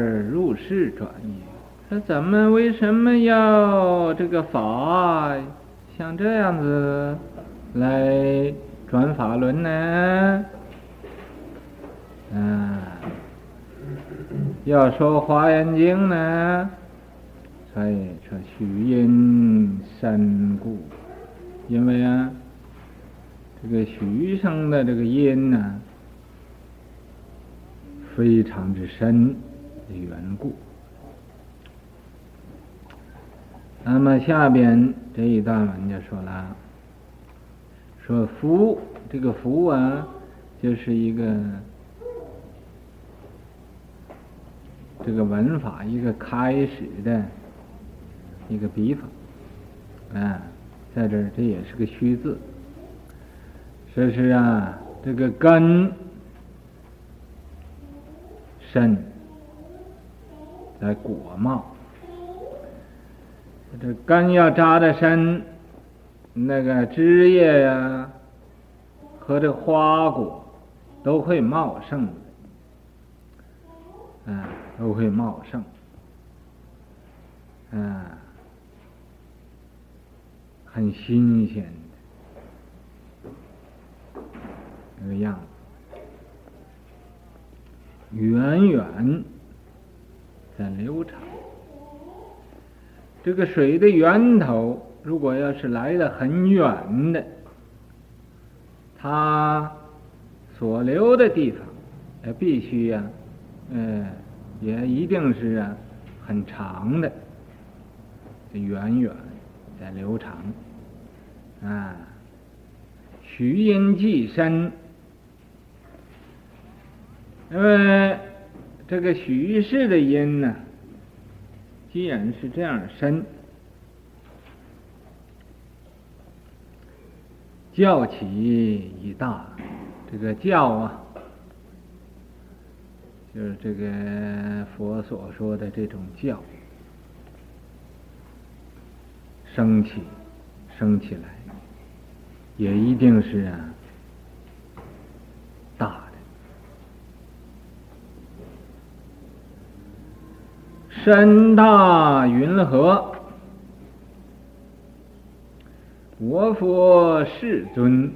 入世转也？那咱们为什么要这个法像这样子来转法轮呢？嗯，要说《华严经》呢，所以说许因深故，因为啊，这个许生的这个因呢，非常之深的缘故。那么下边这一段文就说了，说福这个福啊，就是一个这个文法一个开始的一个笔法啊，在这儿这也是个虚字，说是啊，这个根深在果茂。这根要扎得深，那个枝叶呀和这花果都会茂盛，嗯，都会茂盛，啊，很新鲜的。那个样子，远远在流长。这个水的源头，如果要是来的很远的，它所流的地方，呃，必须呀，呃，也一定是啊，很长的，远远在流长，啊，徐因既深，因为这个许氏的因呢。既然是这样深，教起已大，这个教啊，就是这个佛所说的这种教，升起，升起来，也一定是啊。深大云何？我佛世尊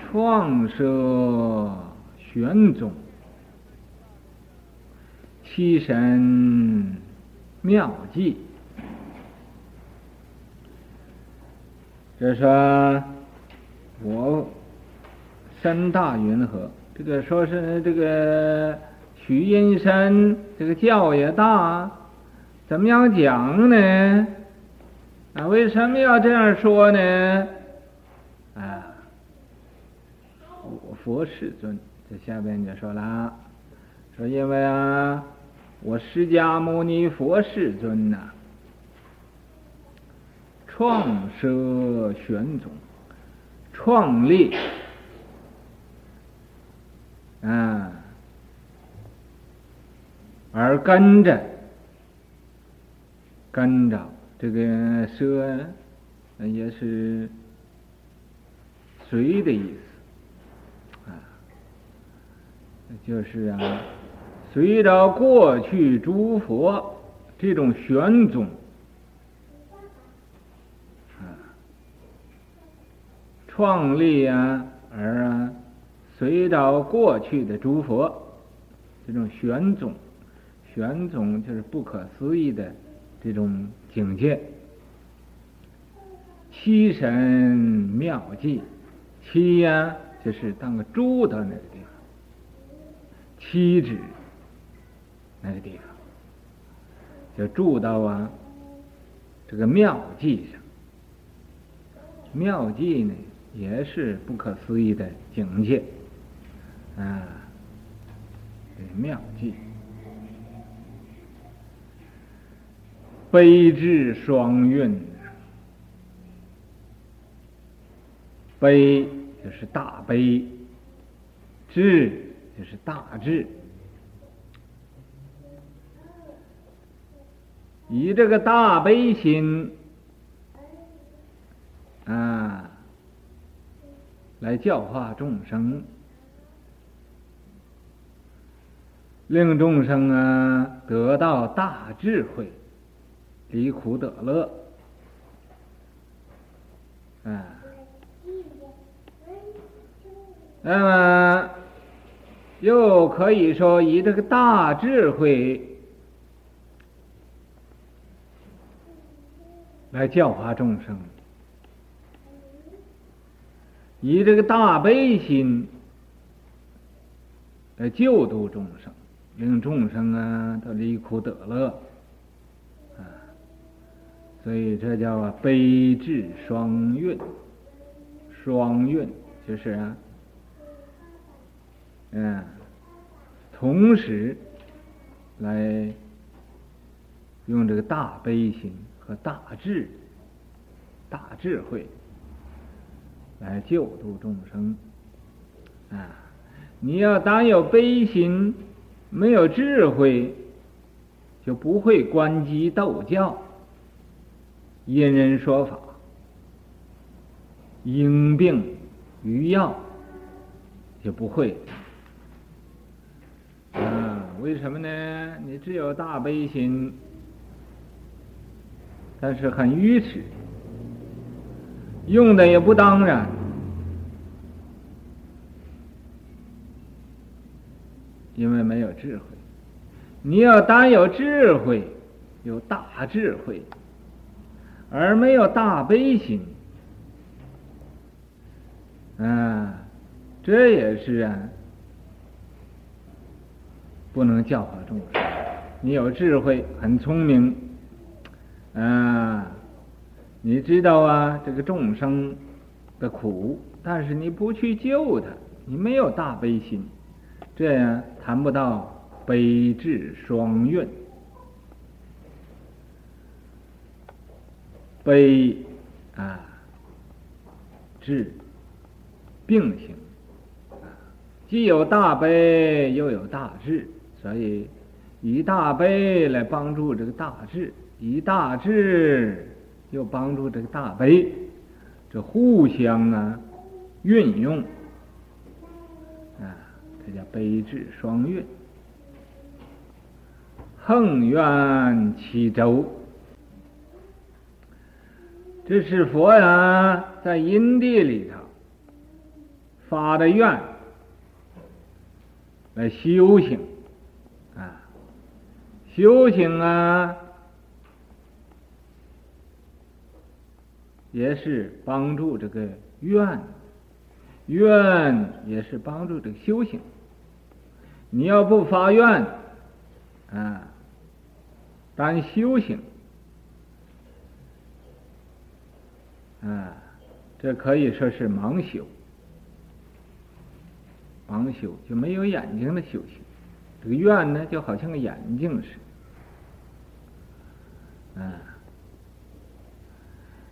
创设玄宗，七神妙计。这说我深大云何？这个说是这个。许因深，这个教也大，怎么样讲呢？啊，为什么要这样说呢？啊，我佛世尊，这下边就说了，说因为啊，我释迦牟尼佛世尊呐、创设玄宗，创立啊。而跟着，跟着这个奢，也是随的意思，啊，就是啊，随着过去诸佛这种玄宗，啊，创立啊，而啊，随着过去的诸佛这种玄宗。玄宗就是不可思议的这种境界，七神妙计，七呀就是当个住的那个地方，七指那个地方，就住到啊这个妙计上。妙计呢也是不可思议的境界啊，这妙计。悲智双运，悲就是大悲，智就是大智，以这个大悲心啊，来教化众生，令众生啊得到大智慧。离苦得乐，啊，那么又可以说以这个大智慧来教化众生，以这个大悲心来救度众生，令众生啊都离苦得乐。所以这叫啊悲智双运，双运就是啊，嗯，同时来用这个大悲心和大智、大智慧来救度众生啊！你要单有悲心，没有智慧，就不会观机斗教。因人说法，因病于药，就不会。啊，为什么呢？你只有大悲心，但是很愚痴，用的也不当然，因为没有智慧。你要单有智慧，有大智慧。而没有大悲心，啊，这也是啊，不能教化众生。你有智慧，很聪明，啊，你知道啊这个众生的苦，但是你不去救他，你没有大悲心，这样谈不到悲智双运。悲啊，智并行，既有大悲又有大智，所以以大悲来帮助这个大智，以大智又帮助这个大悲，这互相啊运用啊，这叫悲智双运，横愿齐周。这是佛呀，在因地里头发的愿来修行啊，修行啊，也是帮助这个愿，愿也是帮助这个修行。你要不发愿啊，单修行。啊，这可以说是盲修，盲修就没有眼睛的修行。这个愿呢，就好像个眼睛似的。啊，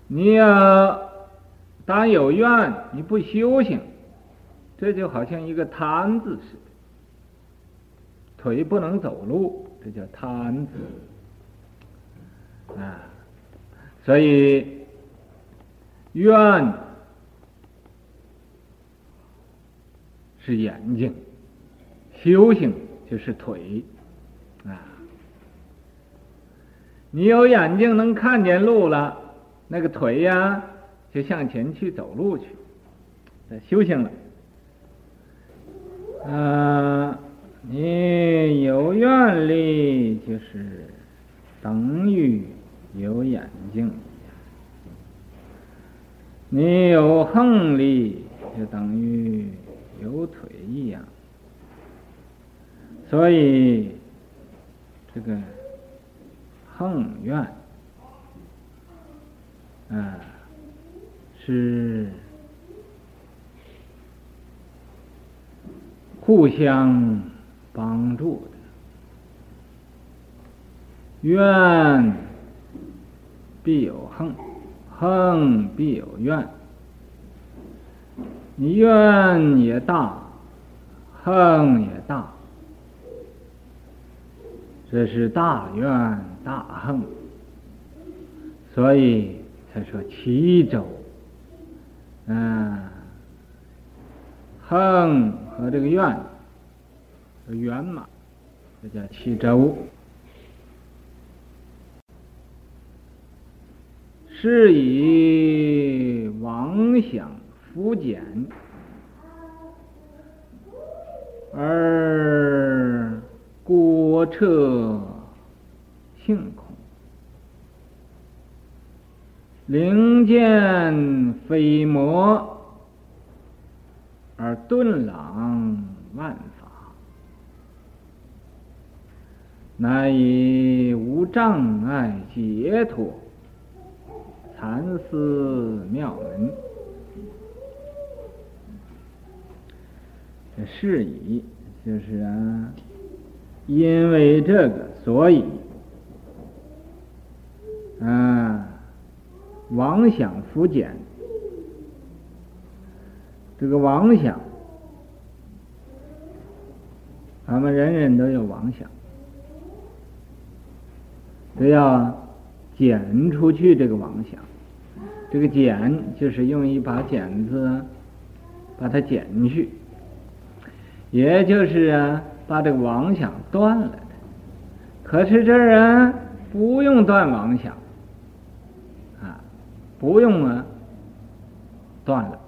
你要当有愿，你不修行，这就好像一个瘫子似的，腿不能走路，这叫瘫子。啊，所以。愿是眼睛，修行就是腿啊。你有眼睛能看见路了，那个腿呀就向前去走路去，修行了。啊，你有愿力就是等于有眼睛。你有横力，就等于有腿一样。所以这个横愿啊，是互相帮助的。愿必有横，横必有怨。你怨也大，横也大，这是大怨大横，所以才说齐州。嗯，横和这个愿，圆满，这叫齐周。是以妄想复减，而过彻性空，灵见非魔，而顿朗万法，乃以无障碍解脱。禅思妙门，这是以就是啊，因为这个，所以啊，妄想复减。这个妄想，咱们人人都有妄想，都要。剪出去这个妄想，这个剪就是用一把剪子把它剪去，也就是啊把这个妄想断了的。可是这人不用断妄想啊，不用啊断了。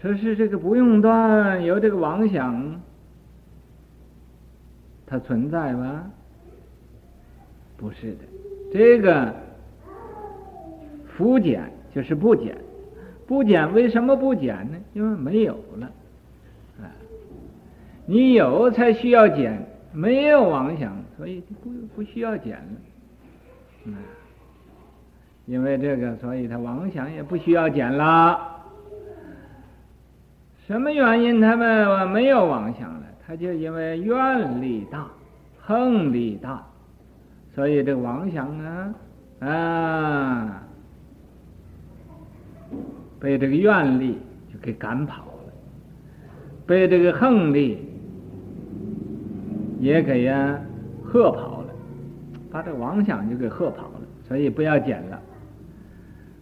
说是这个不用断，有这个妄想，它存在吗？不是的，这个福减就是不减，不减为什么不减呢？因为没有了，啊，你有才需要减，没有妄想，所以就不不需要减了，啊，因为这个，所以他妄想也不需要减了。什么原因他们没有妄想了？他就因为愿力大，横力大。所以这个妄想啊，啊，被这个愿力就给赶跑了，被这个横力也给呀吓跑了，把这个妄想就给吓跑了。所以不要减了，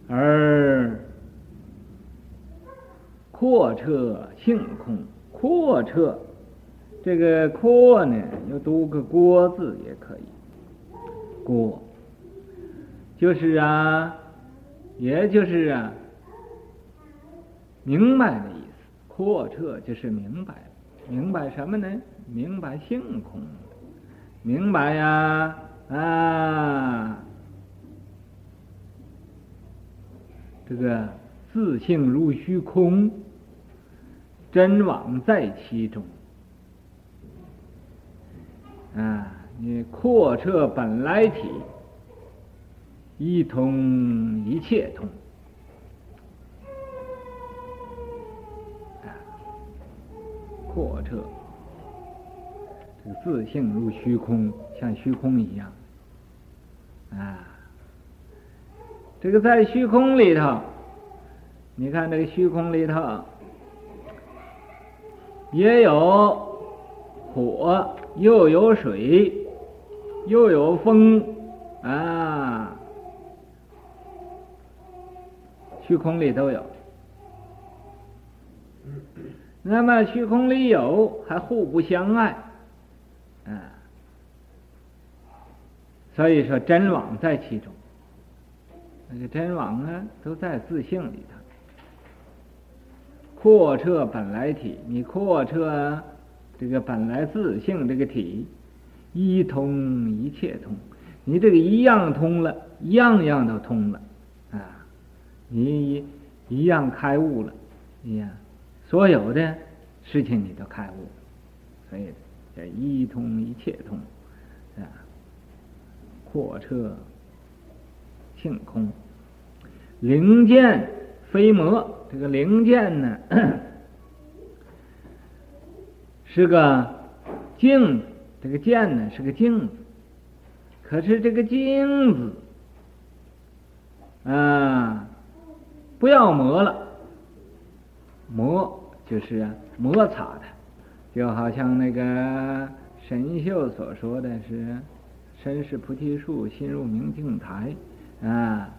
而阔彻性空，阔彻这个阔呢，又读个郭字也可以。过，就是啊，也就是啊，明白的意思。阔彻就是明白，明白什么呢？明白性空，明白呀啊，啊，这个自性如虚空，真妄在其中，啊。你廓彻本来体，一通一切通，啊，廓彻这个自性如虚空，像虚空一样，啊，这个在虚空里头，你看这个虚空里头也有火，又有水。又有风啊，虚空里都有。那么虚空里有，还互不相爱，啊，所以说真妄在其中。那个真妄啊，都在自性里头。廓彻本来体，你廓彻这个本来自性这个体。一通一切通，你这个一样通了，样样都通了，啊，你一一样开悟了，一样，所有的事情你都开悟，所以叫一通一切通，啊，阔彻性空，灵见非魔，这个灵见呢，是个镜子，这个剑呢是个镜子，可是这个镜子啊。不要磨了，磨就是啊摩擦的，就好像那个神秀所说的是“身是菩提树，心如明镜台”，啊，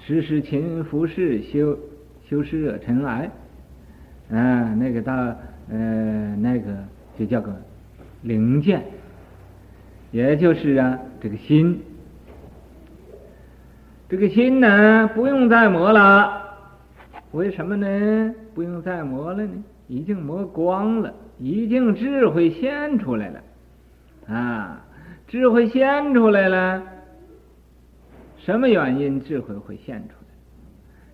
时时勤拂拭，修修湿热尘埃，啊，那个大呃那个就叫个灵见，也就是啊这个心。这个心呢，不用再磨了。为什么呢？不用再磨了呢？已经磨光了，已经智慧现出来了。啊，智慧现出来了。什么原因智慧会现出来？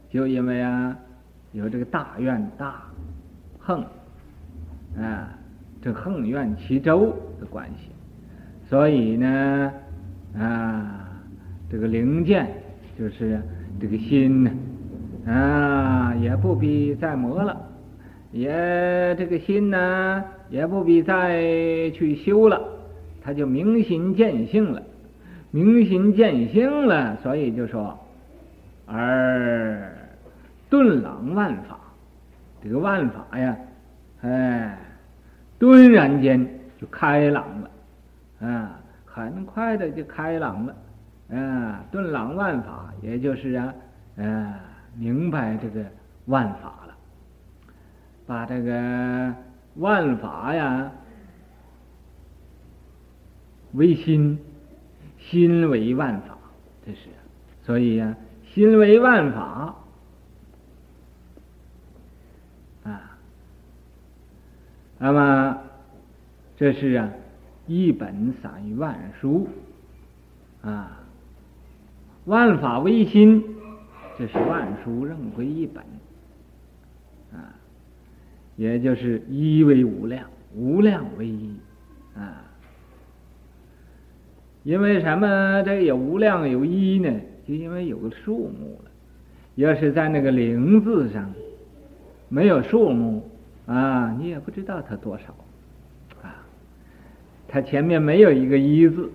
就因为啊，有这个大愿大横啊，这横愿齐周的关系。所以呢，啊，这个灵见。就是这个心呢，啊，也不必再磨了，也这个心呢，也不必再去修了，他就明心见性了，明心见性了，所以就说，而顿朗万法，这个万法呀，哎，顿然间就开朗了，啊，很快的就开朗了。啊，顿朗万法，也就是啊，呃，明白这个万法了，把这个万法呀为心，心为万法，这是，所以呀，心为万法那么这是啊，一本散于万书啊。万法唯心，这是万书任归一本，啊，也就是一为无量，无量为一，啊，因为什么？这有无量有一呢？就因为有个数目了。要是在那个零字上没有数目啊，你也不知道它多少，啊，它前面没有一个一字。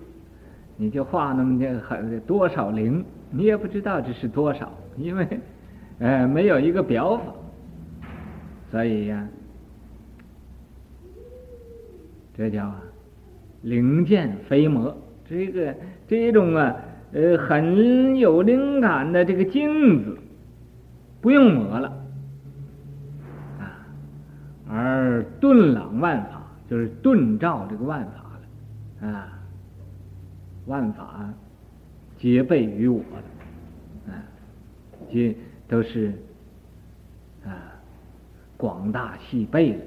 你就画那么这很多少灵，你也不知道这是多少，因为，呃，没有一个表法，所以呀，这叫灵见非魔。这个这种啊，呃，很有灵感的这个镜子，不用磨了，而顿朗万法，就是顿照这个万法了，啊。万法皆备于我的，啊，皆都是啊广大细备的，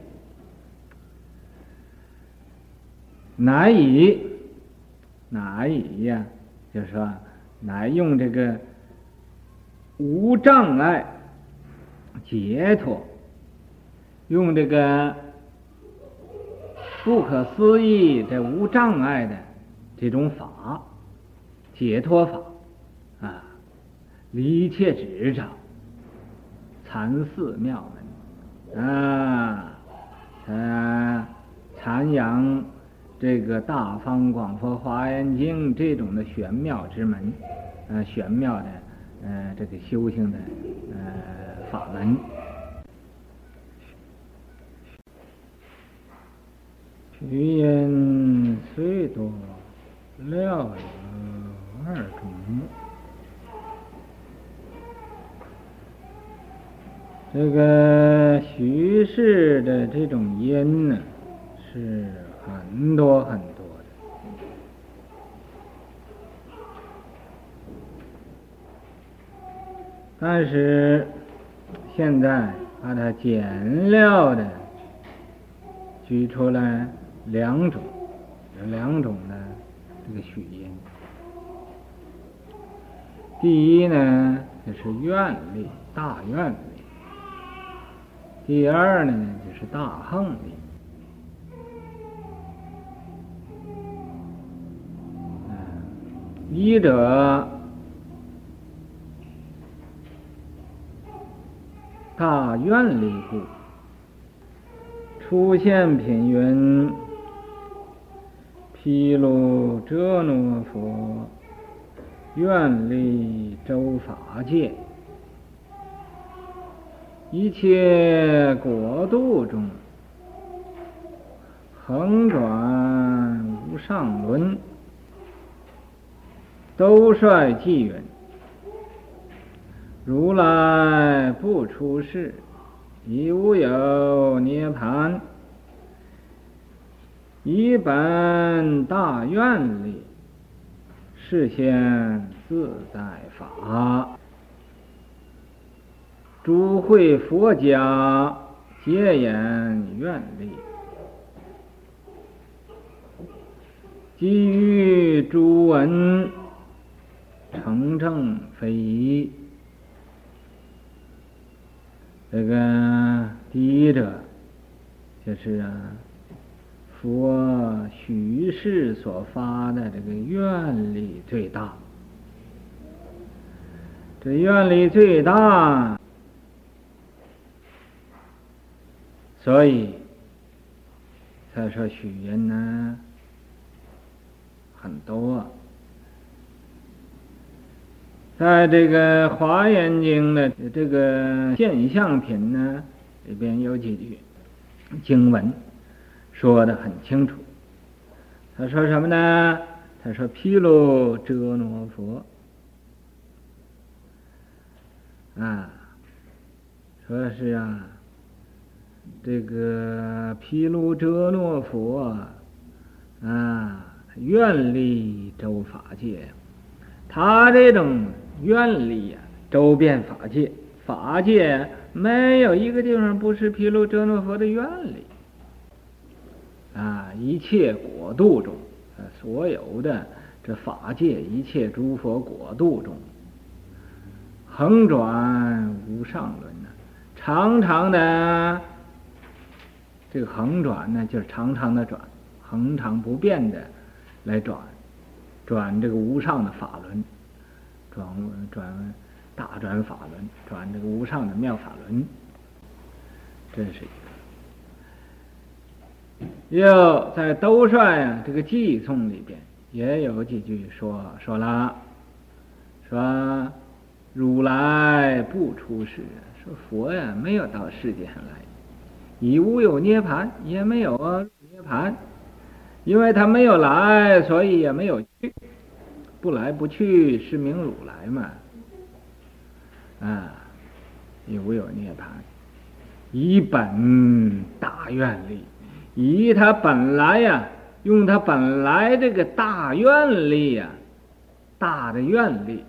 难以难以呀，就是说，难用这个无障碍解脱，用这个不可思议的无障碍的。这种法，解脱法，啊，离一切执着，禅寺妙门，啊，呃，禅扬这个大方广佛华严经这种的玄妙之门，呃，玄妙的，呃，这个修行的，呃，法门。虚因虽多。料有二种，这个徐氏的这种因呢，是很多很多的，但是现在把它简料的举出来两种，有两种呢。这个许因，第一呢，就是愿力，大愿力；第二呢，就是大横力。一者大愿力故，出现品云：毗卢遮那佛，愿力周法界，一切国度中，横转无上轮。都率偈云：如来不出世，亦无有涅槃。以本大愿力，示现自在法。诸会佛家皆言愿力，基于诸文。成正非一，这个第一者就是啊，佛许氏所发的这个愿力最大，这愿力最大，所以才说许人呢很多。在这个《华严经》的这个现象品呢里边有几句经文说得很清楚。他说什么呢？他说：“毗卢遮那佛啊，说是啊，这个毗卢遮那佛啊，愿力周法界，他这种。”愿力呀，周遍法界，法界没有一个地方不是毗卢遮那佛的愿力啊！一切国度中，所有的这法界，一切诸佛国度中，横转无上轮呢，长长的这个横转呢，就是长长的转，恒常不变的来转，转这个无上的法轮。转转大转法轮，转这个无上的妙法轮，真是。又在兜率啊这个偈颂里边也有几句说说了，说如来不出世，说佛呀没有到世界上来，亦无有涅槃，也没有涅槃，因为他没有来，所以也没有去。不来不去，是名如来嘛？啊，也无有涅槃，以本大愿力，以他本来呀、用他本来这个大愿力呀、大的愿力，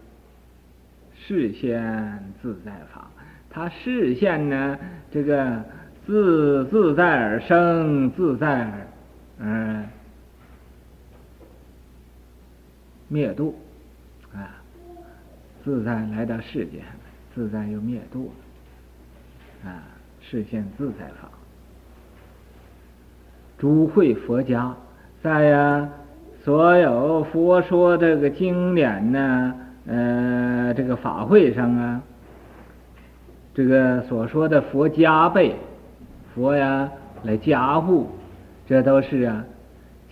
示现自在法。他示现呢，这个自自在而生，自在而嗯。灭度，啊，自在来到世间，自在又灭度，啊，示现自在法。诸会佛家在呀，所有佛说这个经典呢，呃，这个法会上啊，这个所说的佛加被，佛呀来加护，这都是啊，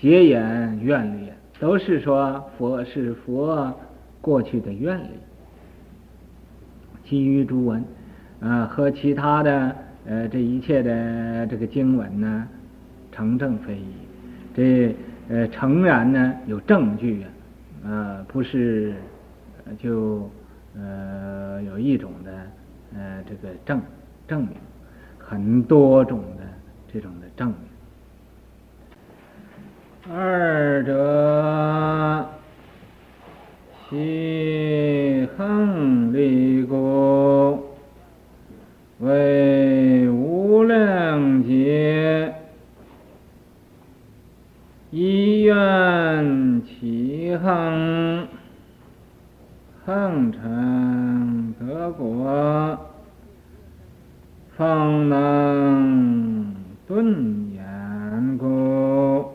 结缘愿力。都是说佛是佛过去的愿力，基于诸文，啊和其他的呃这一切的这个经文呢，成正非一，这呃诚然呢有证据啊，呃不是就呃有一种的呃这个证证明，很多种的这种的证明。二者其行力故，为无量劫，一愿其行，恒成德国，方能顿言故。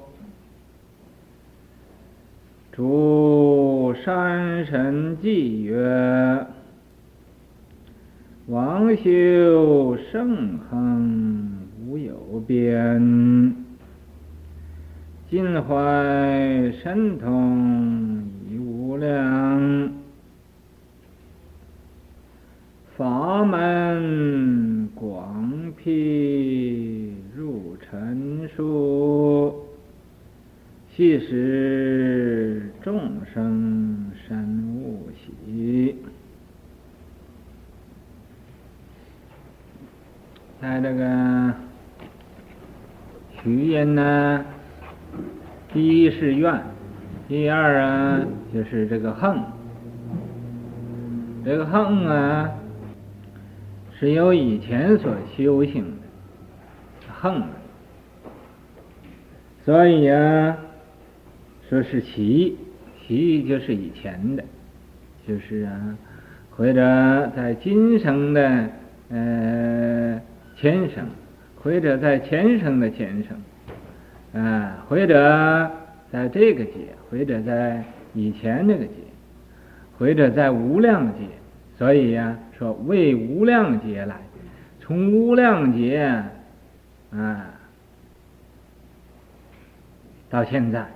诸山神偈曰：王修圣恒无有边，尽怀神通已无量，法门广辟入尘数，悉使众生深悟悉。在这个虚音呢，第一是愿，第二啊就是这个横。这个横啊，是由以前所修行的恒，所以啊。说是习，习就是以前的，就是啊，或者在今生的呃前生，或者在前生的前生，啊，或者在这个劫，或者在以前那个劫，或者在无量劫，所以呀、说为无量劫来，从无量劫啊到现在。啊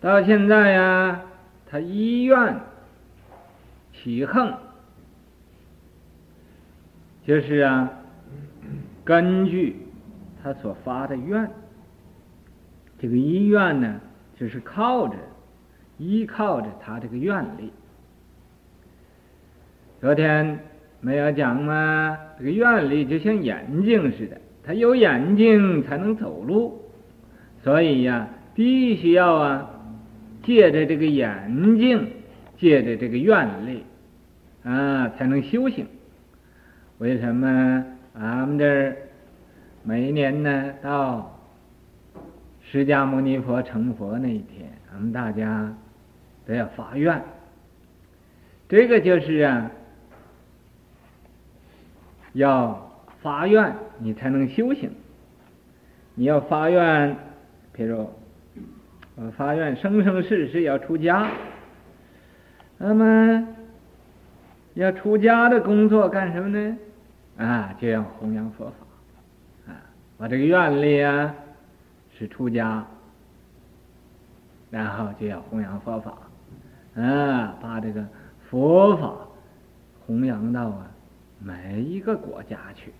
到现在呀，他依愿起横，就是啊，根据他所发的愿，这个依愿呢，就是靠着依靠着他这个愿力。昨天没有讲吗？这个愿力就像眼睛似的，他有眼睛才能走路，所以呀，必须要啊。借着这个眼睛，借着这个愿力，啊，才能修行。为什么俺们这儿每一年呢，到释迦牟尼佛成佛那一天，俺们大家都要发愿。这个就是啊，要发愿，你才能修行。你要发愿，比如。我发愿生生世世要出家，那么要出家的工作干什么呢？啊，就要弘扬佛法，啊，我这个愿力啊是出家，然后就要弘扬佛法，啊，把这个佛法弘扬到啊每一个国家去，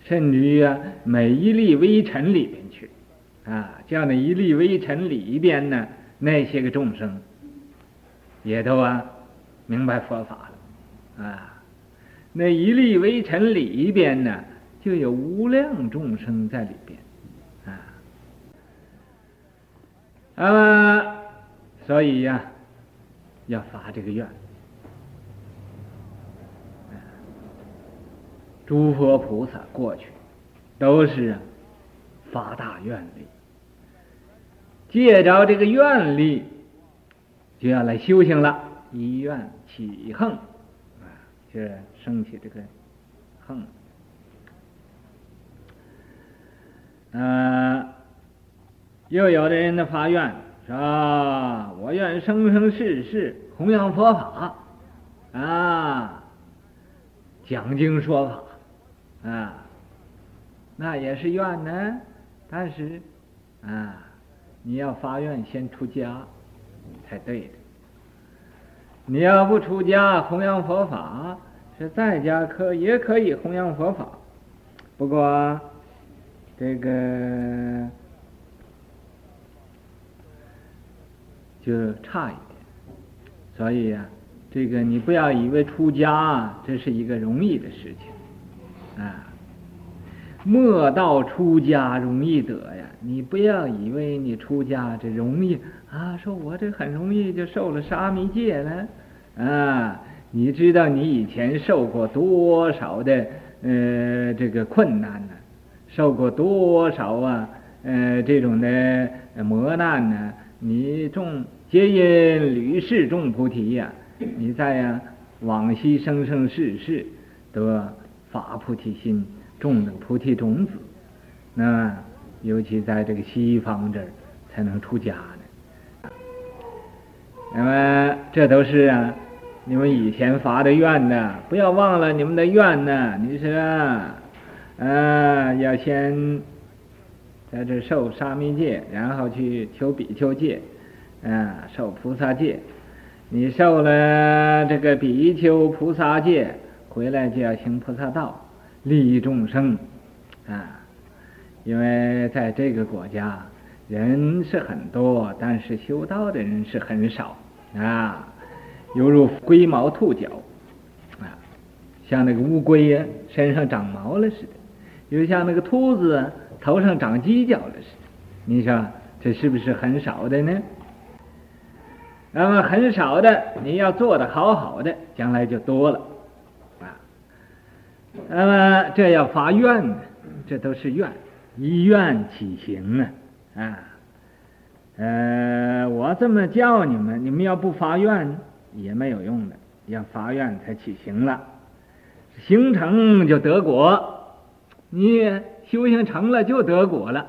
甚至于啊每一粒微尘里边去。啊，这样的一粒微尘里边呢，那些个众生也都啊明白佛法了啊。那一粒微尘里边呢，就有无量众生在里边啊。那么，所以呀、要发这个愿。诸佛菩萨过去都是发大愿力。借着这个愿力，就要来修行了。一愿起恒，就升起这个恨。呃，又有的人的发愿说：“我愿生生世世弘扬佛法，啊，讲经说法，啊，那也是愿呢。但是，啊。”你要发愿先出家，才对的。你要不出家弘扬佛法，是在家可也可以弘扬佛法，不过这个就差一点。所以呀，这个你不要以为出家这是一个容易的事情，啊。莫道出家容易得呀！你不要以为你出家这容易啊，说我这很容易就受了沙弥戒了啊！你知道你以前受过多少的呃这个困难呢？受过多少啊呃这种的磨难呢？你种皆因屡世种菩提呀、你在呀、往昔生生世世得法菩提心，种的菩提种子，那尤其在这个西方这儿才能出家呢。那么这都是啊，你们以前发的愿呢，不要忘了你们的愿呢。你说啊，啊要先。在这受沙弥戒，然后去求比丘戒，啊，受菩萨戒。你受了这个比丘菩萨戒，回来就要行菩萨道，利益众生，啊，因为在这个国家人是很多，但是修道的人是很少，啊，犹如龟毛兔角，啊，像那个乌龟呀，身上长毛了似的，又像那个兔子。头上长犄角了似的，你说这是不是很少的呢？那么很少的，你要做的好好的，将来就多了。那么这要发愿呢，这都是愿，以愿起行啊啊。呃，我这么叫你们，你们要不发愿也没有用的，要发愿才起行了，行成就得果。你。修行成了就得果了，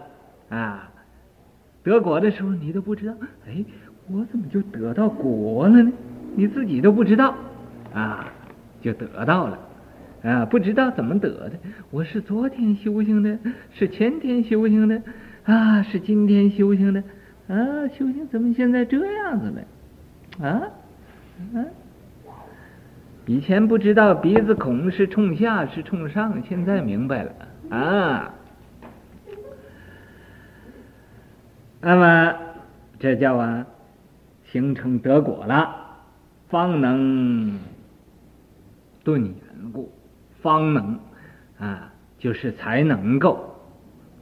啊，得果的时候你都不知道，哎，我怎么就得到果了呢？你自己都不知道，啊，就得到了，啊，不知道怎么得的。我是昨天修行的，是前天修行的，啊，是今天修行的，啊，修行怎么现在这样子了？啊，啊，以前不知道鼻子孔是冲下是冲上，现在明白了。啊，那么这叫啊，形成得果了，方能顿缘故，方能啊，就是才能够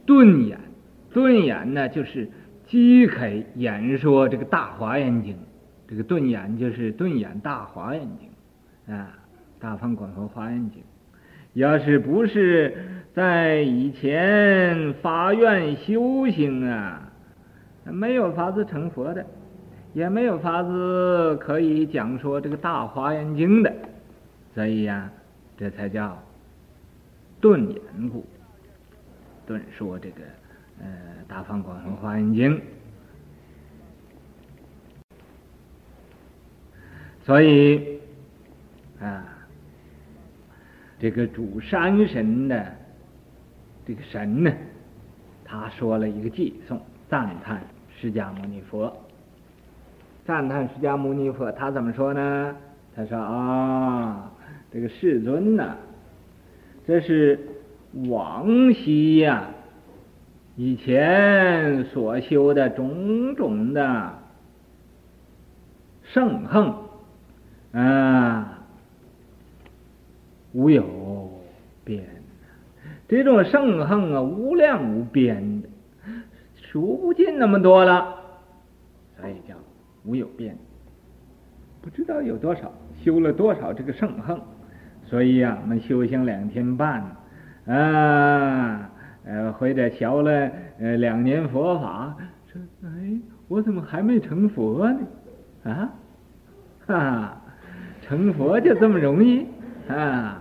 顿演。顿演呢，就是即开演说这个大华严经，这个顿演就是顿演大华严经啊，大方广佛华严经。要是不是在以前发愿修行啊，没有法子成佛的，也没有法子可以讲说这个大华严经的，所以呀、这才叫顿言故，顿说这个呃大方广佛华严经，所以啊。这个主山神的这个神呢，他说了一个偈颂，赞叹释迦牟尼佛。赞叹释迦牟尼佛，他怎么说呢？他说啊，这个世尊呐，这是往昔呀，以前所修的种种的圣行啊。无有边，这种圣行啊，无量无边的，数不尽那么多了，所以叫无有边。不知道有多少修了多少这个圣行，所以呀、我们修行两天半，啊，呃，或者学了呃两年佛法，说哎，我怎么还没成佛呢？啊，哈哈，成佛就这么容易啊？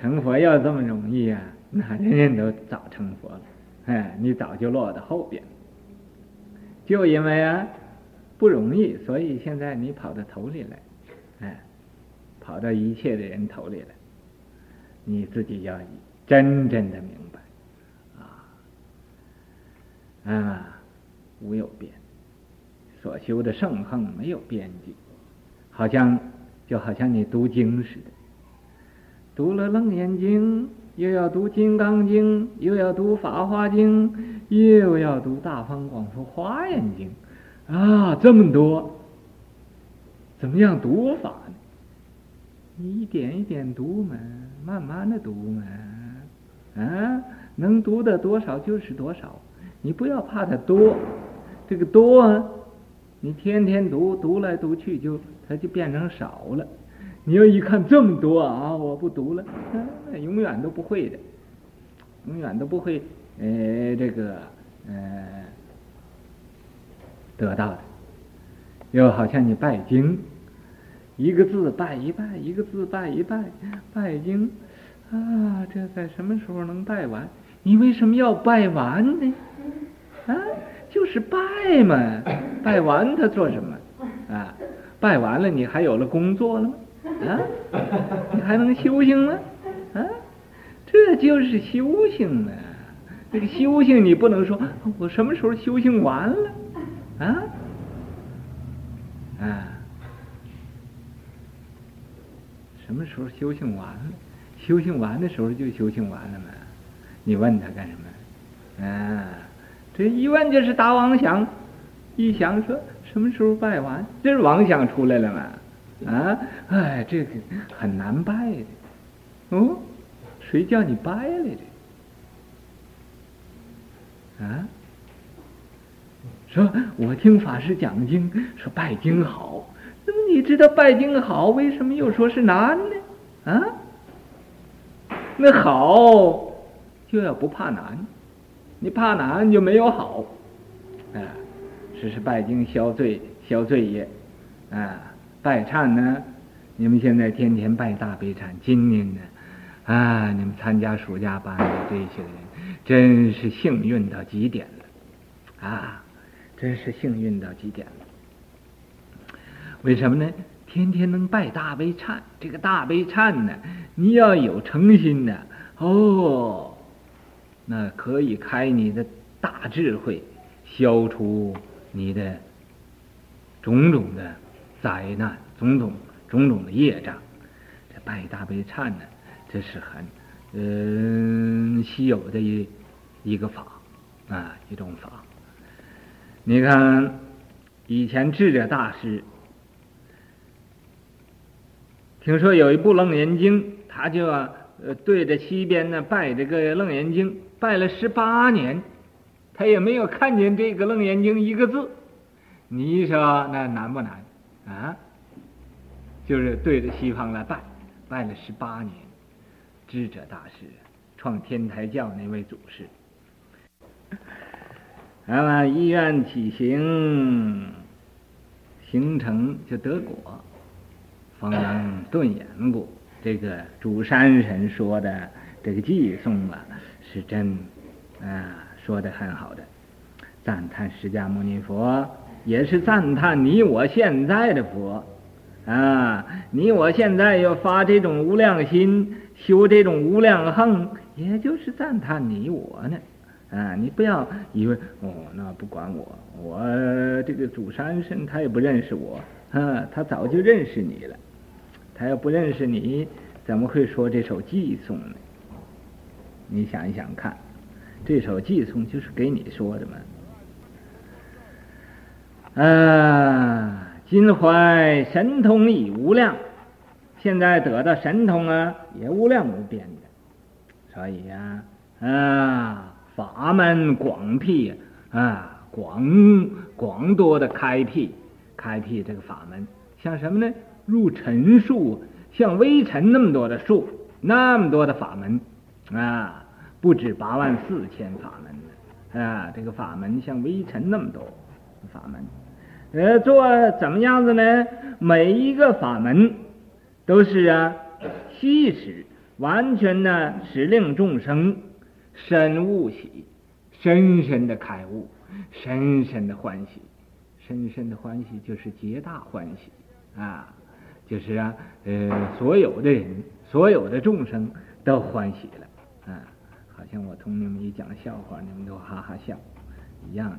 成佛要这么容易、啊？那人人都早成佛了，哎，你早就落到后边。就因为啊不容易，所以现在你跑到头里来，哎，跑到一切的人头里来，你自己要真正的明白。啊。啊，无有边，所修的圣行没有边际，好像就好像你读经似的。读了《楞严经》，又要读《金刚经》，又要读《法华经》，又要读《大方广佛华严经》，啊，这么多，怎么样读法呢？你一点一点读嘛，慢慢的读嘛，啊，能读的多少就是多少，你不要怕它多，这个多啊，你天天读，读来读去就它就变成少了。你要一看这么多啊，我不读了，永远都不会的，永远都不会，呃，这个，呃，得到的。又好像你拜经，一个字拜一拜，一个字拜一拜，拜经啊，这在什么时候能拜完？你为什么要拜完呢？啊，就是拜嘛，拜完他做什么？啊，拜完了你还有了工作了吗？啊，你还能修行吗？啊，这就是修行了。这个修行你不能说我什么时候修行完了？啊，啊，什么时候修行完了？修行完的时候就修行完了嘛？你问他干什么？啊，这一问就是打妄想，一想说什么时候拜完，这是妄想出来了嘛？啊，哎，这个很难拜的。哦，谁叫你拜来着？啊，说我听法师讲经，说拜经好。那你知道拜经好，为什么又说是难呢？啊，那好。就要不怕难，你怕难就没有好，啊，只是拜经消罪消罪业，啊，拜忏呢，你们现在天天拜大悲忏今年呢，啊，你们参加暑假班的这些人，真是幸运到极点了，啊，真是幸运到极点了。为什么呢？天天能拜大悲忏，这个大悲忏呢，你要有诚心的哦。那可以开你的大智慧，消除你的种种的灾难，种种种种的业障。这拜大悲忏呢，这是很嗯稀有的一一个法啊，一种法。你看以前智者大师，听说有一部楞严经，他就呃对着西边呢拜这个楞严经。拜了十八年，他也没有看见这个《楞严经》一个字。你说那难不难啊？就是对着西方来拜，拜了十八年。智者大师，创天台教那位祖师，那么依愿起行，形成就得果，方能顿言故。这个主山神说的这个偈颂啊。是真，啊，说的很好的，赞叹释迦牟尼佛，也是赞叹你我现在的佛，啊，你我现在要发这种无量心，修这种无量行，也就是赞叹你我呢，啊，你不要以为哦，那不管我，我这个主山神他也不认识我，啊，他早就认识你了，他要不认识你，怎么会说这首寄送呢？你想一想看，这首寄送就是给你说的嘛。啊，今怀神通已无量，现在得到神通啊，也无量无边的。所以呀，啊，法门广辟啊，广广多的开辟，开辟这个法门，像什么呢？入尘数，像微尘那么多的数，那么多的法门啊。不止八万四千法门呢，啊，这个法门像微尘那么多法门，呃，做怎么样子呢？每一个法门都是啊，悉使完全的使令众生深悟喜，深深的开悟，深深的欢喜，深深的欢喜就是皆大欢喜啊，就是啊，呃，所有的人，所有的众生都欢喜了啊。好像我同你们一讲笑话，你们都哈哈笑，一样的。